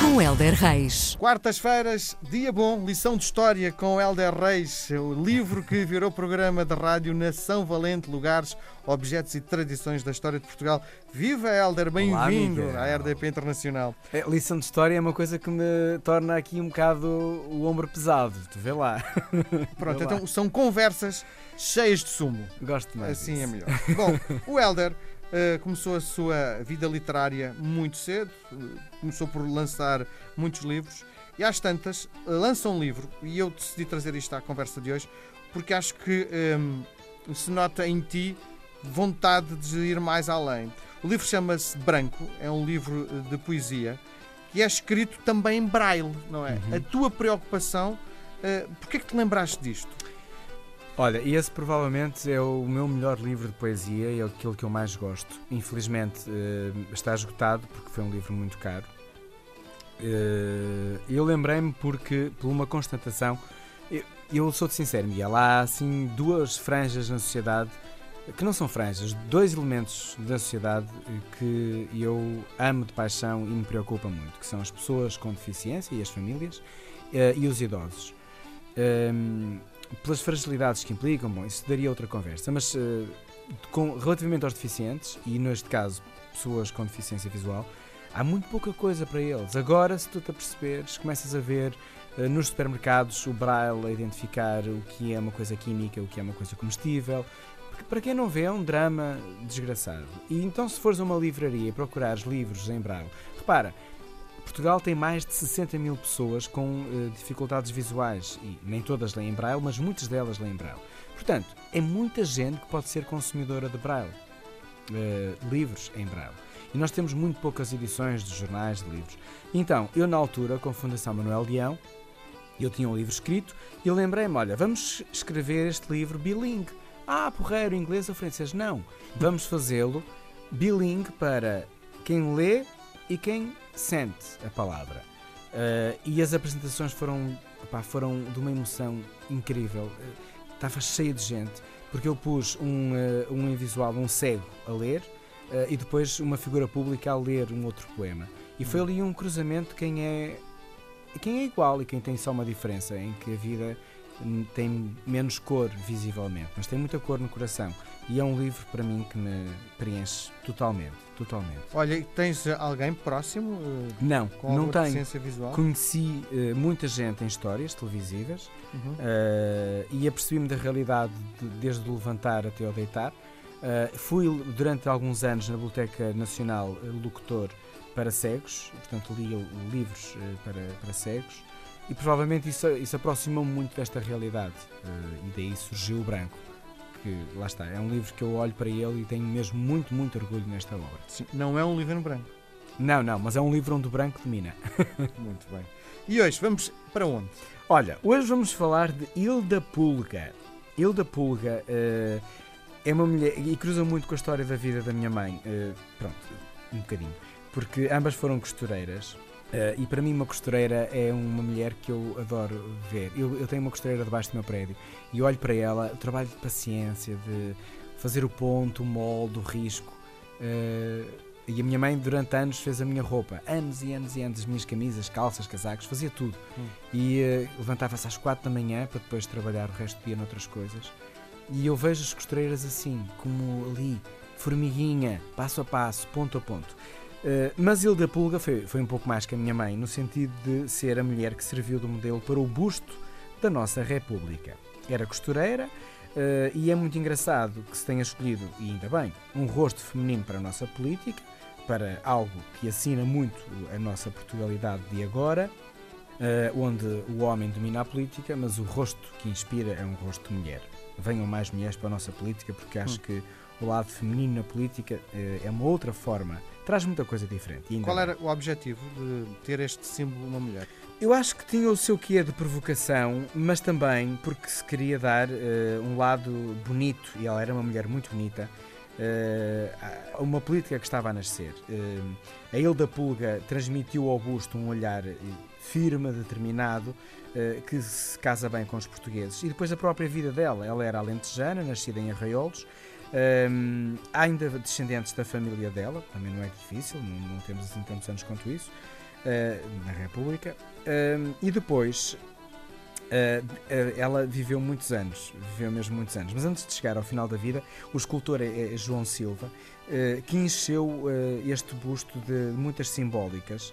Com Helder Reis. Quartas-feiras, dia bom, lição de história com Helder Reis, o livro que virou programa de rádio Nação Valente, lugares, objetos e tradições da história de Portugal. Viva Helder, bem-vindo à RDP Internacional. É, lição de história é uma coisa que me torna aqui um bocado o ombro pesado, tu vê lá. Pronto, vê então lá. são conversas cheias de sumo. Gosto mais. Assim disso. é melhor. Bom, o Helder Uh, começou a sua vida literária muito cedo, uh, começou por lançar muitos livros e às tantas uh, lança um livro e eu decidi trazer isto à conversa de hoje porque acho que um, se nota em ti vontade de ir mais além. O livro chama-se Branco, é um livro de poesia que é escrito também em braille, não é? Uhum. A tua preocupação, uh, porquê é que te lembraste disto? Olha, esse provavelmente é o meu melhor livro de poesia e é aquilo que eu mais gosto. Infelizmente eh, está esgotado porque foi um livro muito caro. Eh, eu lembrei-me porque, por uma constatação, eu sou de sincero, Miguel, há assim duas franjas na sociedade que não são franjas, dois elementos da sociedade que eu amo de paixão e me preocupa muito, que são as pessoas com deficiência e as famílias eh, e os idosos. Pelas fragilidades que implicam, bom, isso daria outra conversa, mas uh, com, relativamente aos deficientes, e neste caso pessoas com deficiência visual, há muito pouca coisa para eles. Agora, se tu te aperceberes, começas a ver uh, nos supermercados o braille a identificar o que é uma coisa química, o que é uma coisa comestível. Porque para quem não vê, é um drama desgraçado. E então, se fores a uma livraria e procurares livros em braille, repara, Portugal tem mais de 60 mil pessoas com uh, dificuldades visuais e nem todas leem Braille, mas muitas delas leem Braille. Portanto, é muita gente que pode ser consumidora de Braille, uh, livros em Braille. E nós temos muito poucas edições de jornais, de livros. Então, eu na altura, com a Fundação Manuel Leão, eu tinha um livro escrito e lembrei-me, olha, vamos escrever este livro bilingue. Ah, porreiro, inglês ou francês? Não. Vamos fazê-lo bilingue para quem lê e quem sente a palavra. Uh, e as apresentações foram, opá, foram de uma emoção incrível. Uh, estava cheio de gente, porque eu pus um, uh, um invisual, um cego, a ler e depois uma figura pública a ler um outro poema. E foi ali um cruzamento quem é, quem é igual e quem tem só uma diferença, em que a vida tem menos cor visivelmente, mas tem muita cor no coração. E é um livro para mim que me preenche totalmente, totalmente. Olha, tens alguém próximo? Uh, não, com não tenho. Visual? Conheci uh, muita gente em histórias televisivas uhum. uh, e apercebi-me da realidade de, desde o levantar até o deitar. fui durante alguns anos na Biblioteca Nacional locutor para cegos, portanto lia livros para, para cegos. E provavelmente isso, isso aproximou-me muito desta realidade. Uh, e daí surgiu o Branco. Que, lá está, é um livro que eu olho para ele e tenho mesmo muito, muito orgulho nesta obra. Sim, não é um livro em branco. Não, não, mas é um livro onde o branco domina. muito bem. E hoje vamos para onde? Olha, hoje vamos falar de Hilda Pulga. Hilda Pulga uh, é uma mulher e cruza muito com a história da vida da minha mãe. Uh, pronto, um bocadinho. Porque ambas foram costureiras Uh, e para mim, uma costureira é uma mulher que eu adoro ver. Eu, eu, tenho uma costureira debaixo do meu prédio e olho para ela, o trabalho de paciência, de fazer o ponto, o molde, o risco. Uh, e a minha mãe, durante anos, fez a minha roupa. Anos e anos e anos, as minhas camisas, calças, casacos, fazia tudo. Hum. E uh, levantava-se às quatro da manhã para depois trabalhar o resto do dia noutras coisas. E eu vejo as costureiras assim, como ali, formiguinha, passo a passo, ponto a ponto. Uh, mas Hilda Pulga foi, foi um pouco mais que a minha mãe, no sentido de ser a mulher que serviu de modelo para o busto da nossa República. Era costureira uh, e é muito engraçado que se tenha escolhido, e ainda bem, um rosto feminino para a nossa política, para algo que assina muito a nossa Portugalidade de agora, uh, onde o homem domina a política, mas o rosto que inspira é um rosto de mulher. Venham mais mulheres para a nossa política, porque acho hum. que o lado feminino na política é uma outra forma traz muita coisa diferente. Qual era o objetivo de ter este símbolo uma mulher? Eu acho que tinha o seu quê de provocação, mas também porque se queria dar uh, um lado bonito, e ela era uma mulher muito bonita, uh, uma política que estava a nascer. Uh, a Hilda Pulga transmitiu ao busto um olhar firme, determinado, que se casa bem com os portugueses. E depois a própria vida dela. Ela era alentejana, nascida em Arraiolos, Um, há ainda descendentes da família dela, também não é difícil, não, não temos assim tantos anos quanto isso, uh, na República. Um, e depois, uh, ela viveu muitos anos, viveu mesmo muitos anos, mas antes de chegar ao final da vida, o escultor é, é João Silva, uh, que encheu este busto de muitas simbólicas.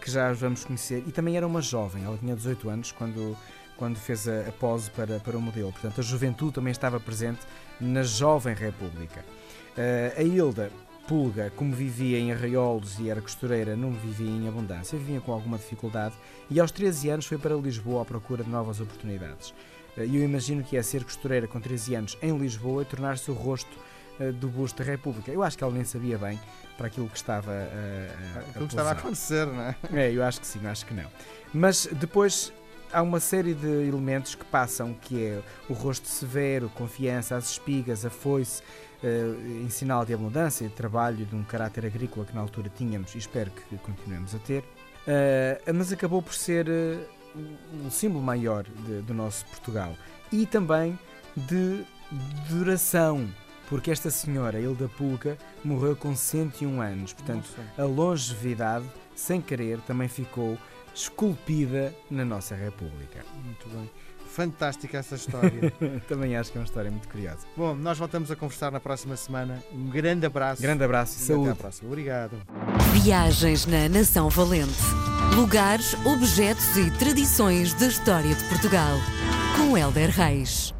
que já vamos conhecer, e também era uma jovem, ela tinha 18 anos quando, quando fez a, a pose para, para o modelo. Portanto, a juventude também estava presente na jovem República. Uh, a Hilda Pulga, como vivia em arraiolos e era costureira, não vivia em abundância, vivia com alguma dificuldade e aos 13 anos foi para Lisboa à procura de novas oportunidades. Eh, e eu imagino que é ser costureira com 13 anos em Lisboa e tornar-se o rosto uh, do busto da República. Eu acho que ela nem sabia bem para aquilo que estava, uh, a, aquilo que estava a acontecer, não é? É, eu acho que sim, acho que não. Mas depois há uma série de elementos que passam, que é o rosto severo, confiança, as espigas, a foice, uh, em sinal de abundância, de trabalho, de um caráter agrícola que na altura tínhamos e espero que continuemos a ter. Uh, mas acabou por ser uh, um símbolo maior de, do nosso Portugal e também de duração, porque esta senhora, Hilda Pulca, morreu com 101 anos, portanto, Nossa. a longevidade, sem querer, também ficou esculpida na nossa República. Muito bem. Fantástica essa história. Também acho que é uma história muito curiosa. Bom, nós voltamos a conversar na próxima semana. Um grande abraço. Grande abraço e, e saúde. Até à próxima. Obrigado. Viagens na Nação Valente. Lugares, objetos e tradições da história de Portugal. Com Helder Reis.